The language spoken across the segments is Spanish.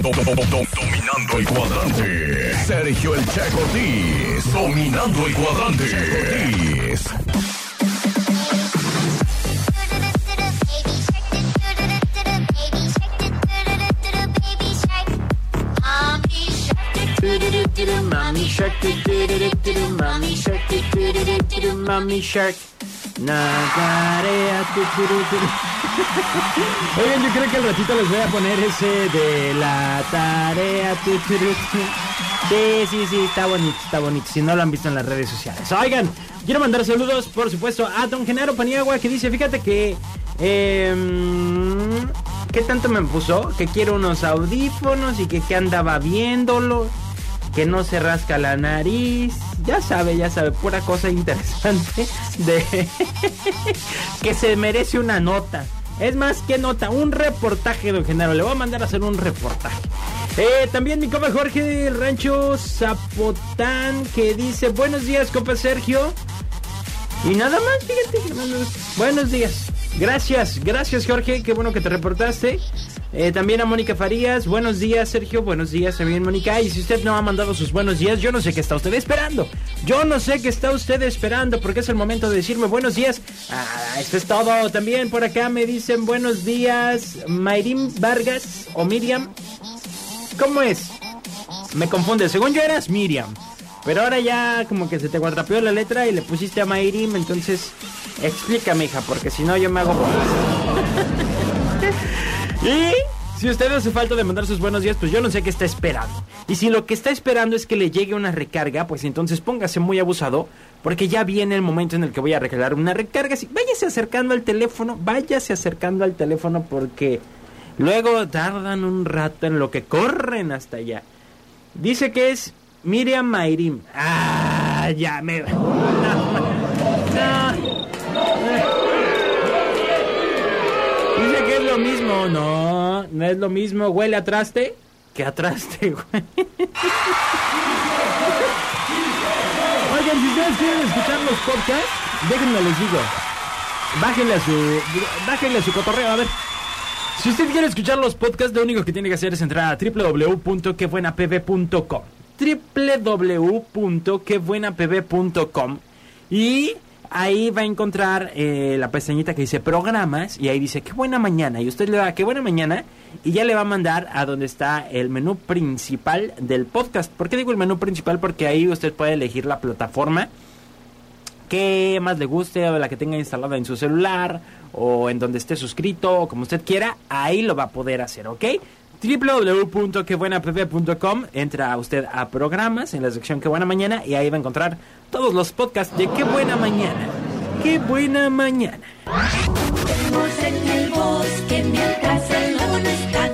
Dominando el cuadrante. Sergio el Che Cortés. Dominando el cuadrante. Che Mommy shark, mommy shark, mommy shark. Nagarea, Oigan, yo creo que al ratito les voy a poner ese de la tarea. Sí, sí, sí, está bonito, está bonito. Si no lo han visto en las redes sociales. Oigan, quiero mandar saludos, por supuesto, a Don Genaro Paniagua que dice, fíjate que... Eh, ¿Qué tanto me puso? Que quiero unos audífonos y que, que andaba viéndolo que no se rasca la nariz. Ya sabe, ya sabe, pura cosa interesante de que se merece una nota. Es más que nota, un reportaje, don Genaro. Le voy a mandar a hacer un reportaje. Eh, también mi copa Jorge del rancho Zapotán que dice, buenos días, copa Sergio. Y nada más, fíjate. Buenos días. Gracias, gracias Jorge, qué bueno que te reportaste. Eh, también a Mónica Farías, buenos días Sergio, buenos días también Mónica. Y si usted no ha mandado sus buenos días, yo no sé qué está usted esperando. Yo no sé qué está usted esperando porque es el momento de decirme buenos días. Ah, esto es todo. También por acá me dicen buenos días Mayrim Vargas o Miriam. ¿Cómo es? Me confunde, según yo eras Miriam. Pero ahora ya como que se te cuadrapeó la letra y le pusiste a Mayrim, entonces explícame, hija, porque si no yo me hago Y si usted hace falta de mandar sus buenos días, pues yo no sé qué está esperando. Y si lo que está esperando es que le llegue una recarga, pues entonces póngase muy abusado, porque ya viene el momento en el que voy a regalar una recarga. Sí, váyase acercando al teléfono, váyase acercando al teléfono porque luego tardan un rato en lo que corren hasta allá. Dice que es Miriam Mayrim. Ah, ya me... mismo. No, no es lo mismo. Huele a traste que a traste, güey. Oigan, si ustedes quieren escuchar los podcasts, déjenme les digo. Bájenle a su, bájenle a su cotorreo, a ver. Si usted quiere escuchar los podcasts, lo único que tiene que hacer es entrar a www.quebuenapb.com www.quebuenapb.com y ahí va a encontrar eh, la pestañita que dice programas y ahí dice qué buena mañana y usted le da qué buena mañana y ya le va a mandar a donde está el menú principal del podcast. ¿Por qué digo el menú principal? Porque ahí usted puede elegir la plataforma que más le guste o la que tenga instalada en su celular o en donde esté suscrito o como usted quiera, ahí lo va a poder hacer, ¿ok? www.quebuenapp.com entra usted a programas en la sección Qué Buena Mañana y ahí va a encontrar todos los podcasts de Qué Buena Mañana. Qué Buena Mañana. Juguemos en el bosque mientras el luna está.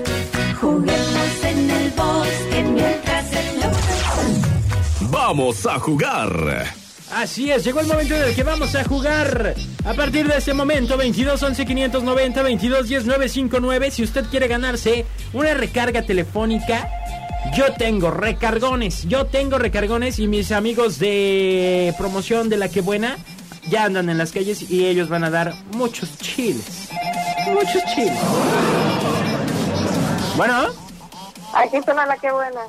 Juguemos en el bosque mientras el luna Vamos a jugar. Así es, llegó el momento en el que vamos a jugar. A partir de este momento, 22 11 590 22 10 959. Si usted quiere ganarse una recarga telefónica, yo tengo recargones. Yo tengo recargones y mis amigos de promoción de la que buena ya andan en las calles y ellos van a dar muchos chiles. Muchos chiles. Bueno, Aquí suena la que buena.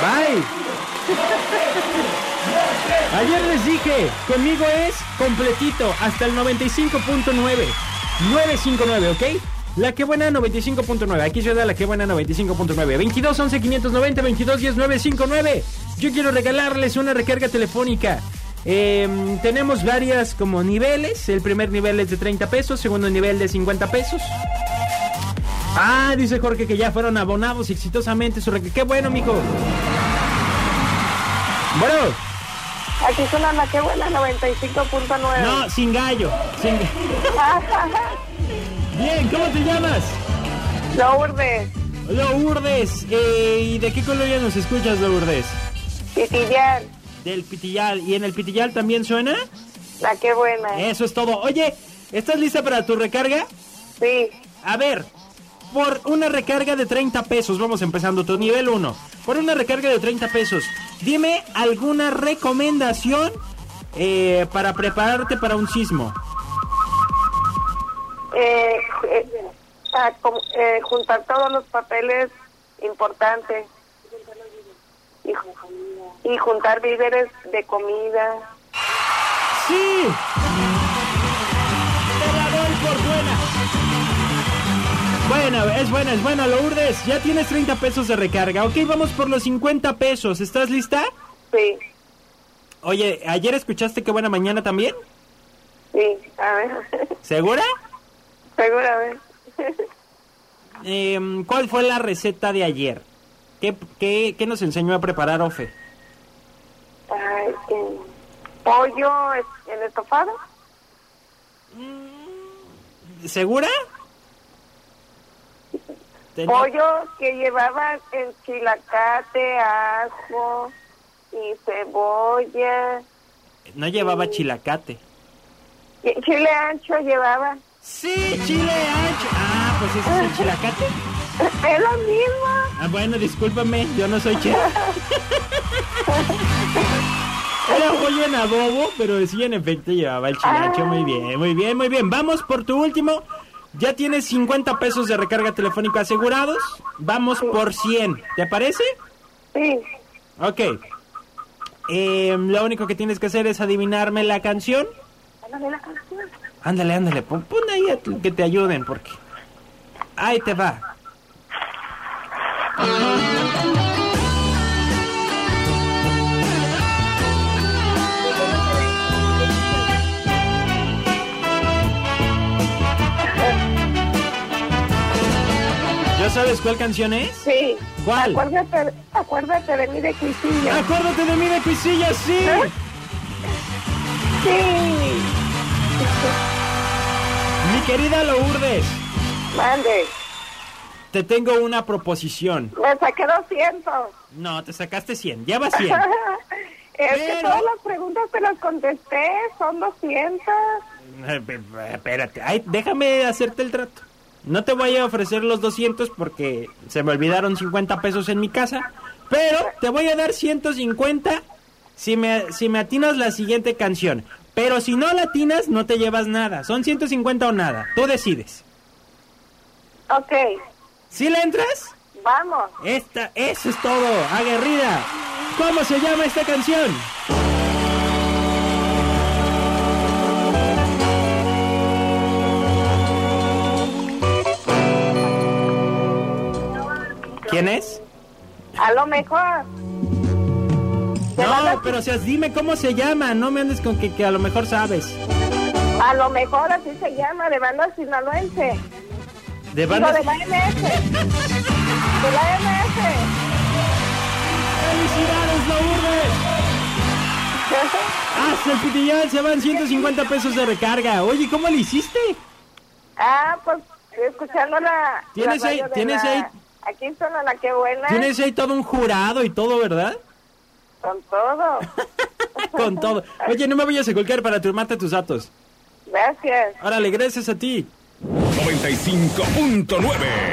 bye. Ayer les dije, conmigo es completito, hasta el 95.9. 959, ¿ok? La que buena 95.9. Aquí se da la que buena 95.9. 22 11 590 22 10 959. Yo quiero regalarles una recarga telefónica. Em, tenemos varias como niveles. El primer nivel es de 30 pesos, segundo nivel de 50 pesos. Ah, dice Jorge que ya fueron abonados exitosamente su recarga. Qué bueno, mijo. Bueno. Aquí suena la que buena 95.9. No, sin gallo. Sin... Bien, ¿cómo te llamas? Lourdes, Lourdes. Eh, ¿Y de qué colonia nos escuchas, Lourdes? Pitillar, Del Pitillal. ¿Y en el Pitillal también suena? la que buena. Eso es todo. Oye, ¿estás lista para tu recarga? Sí, A ver, por una recarga de 30 pesos, vamos empezando tu nivel 1. Por una recarga de 30 pesos, dime alguna recomendación eh, para prepararte para un sismo. eh, eh, a com- eh, juntar todos los papeles importantes. Y, y juntar víveres de comida. ¡Sí! Bueno, es buena, es buena, Lourdes. Ya tienes 30 pesos de recarga. Ok, vamos por los 50 pesos. ¿Estás lista? Sí, Oye, ¿ayer escuchaste qué buena mañana también? sí, a ver. ¿Segura? Seguramente. Em, ¿Cuál fue la receta de ayer? ¿Qué, qué, qué nos enseñó a preparar Ofe? Ay, eh, pollo es- en estofado. ¿Segura? Pollo que llevaba en chilacate, ajo y cebolla. No llevaba chilacate. Chile ancho llevaba. Sí, chile ancho. Ah, pues ese es el chilacate. Es lo mismo. Ah, bueno, discúlpame, yo no soy chef. Era pollo en adobo, pero sí, en efecto, llevaba el chilacho. Muy bien, muy bien, muy bien. Vamos por tu último. Ya tienes 50 pesos de recarga telefónica asegurados. Vamos por 100. ¿Te parece? Sí. Ok. Eh, lo único que tienes que hacer es adivinarme la canción. Ándale la canción. Ándale, ándale, pon, pon ahí a tu- que te ayuden, porque... Ahí te va. Sabes cuál canción es? Sí. ¿Cuál? Acuérdate, acuérdate de mí de Cuisillo. Acuérdate de mí de Cuisillo, sí. Sí. Mi querida Lourdes, Mande. te tengo una proposición. Me saqué 200. No, te sacaste 100, ya va 100. es que todas las preguntas te las contesté. Son 200. Eh, pe- Espérate, ay, déjame hacerte el trato. No te voy a ofrecer los 200 porque se me olvidaron 50 pesos en mi casa, pero te voy a dar 150 si me, si me atinas la siguiente canción. Pero si no la atinas, no te llevas nada. Son 150 o nada. Tú decides. Ok. ¿Sí le entras? Vamos. Esta, eso es todo, aguerrida. ¿Cómo se llama esta canción? ¿Quién es? A lo mejor. No, pero o sea, dime cómo se llama, no me andes con que, que a lo mejor sabes. A lo mejor así se llama, de banda sinaloense. De banda... de la MS. De la MS. ¡Felicidades, Lourdes! Hasta el pitillán se van 150 pesos de recarga. Oye, ¿cómo le hiciste? ah, pues escuchando la. ¿Tienes la ahí- tienes la- ahí- Aquí suena la que buena. Tienes ahí todo un jurado y todo, ¿verdad? Con todo. Con todo. Oye, no me vayas a colgar para tomarte tus datos. Gracias. Órale, gracias a ti. 95.9